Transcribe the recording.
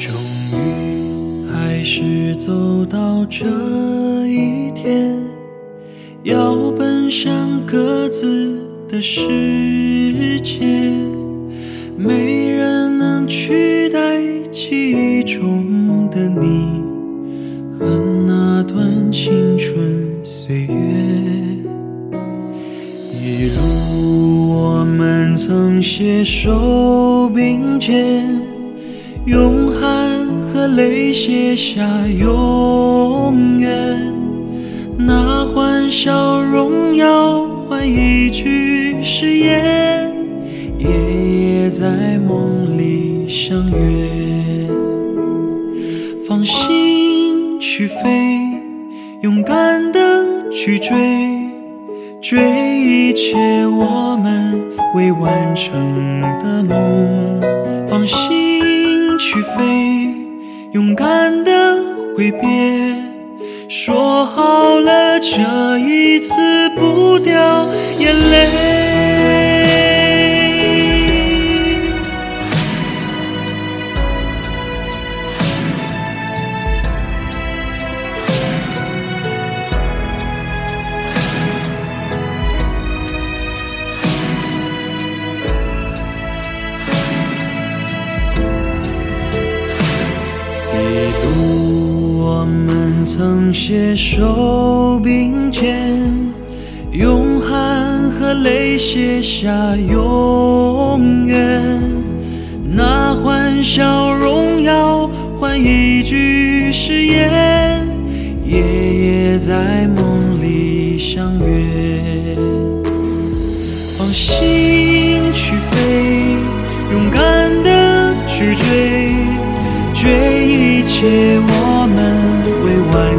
终于还是走到这一天要奔向各自的世界没人能取代记忆中的你和那段青春岁月。一路我们曾携手并肩用汗和泪写下永远。那欢笑荣耀换一句誓言，夜夜在梦里相约。放心去飞，勇敢的去追，追一切我们未完成的梦。放心去飞，勇敢的挥别，说好了这一次不掉眼泪。曾携手并肩，用汗和泪写下永远。那欢笑荣耀换一句誓言，夜夜在梦里相约。放心去飞，勇敢的去追，追一切我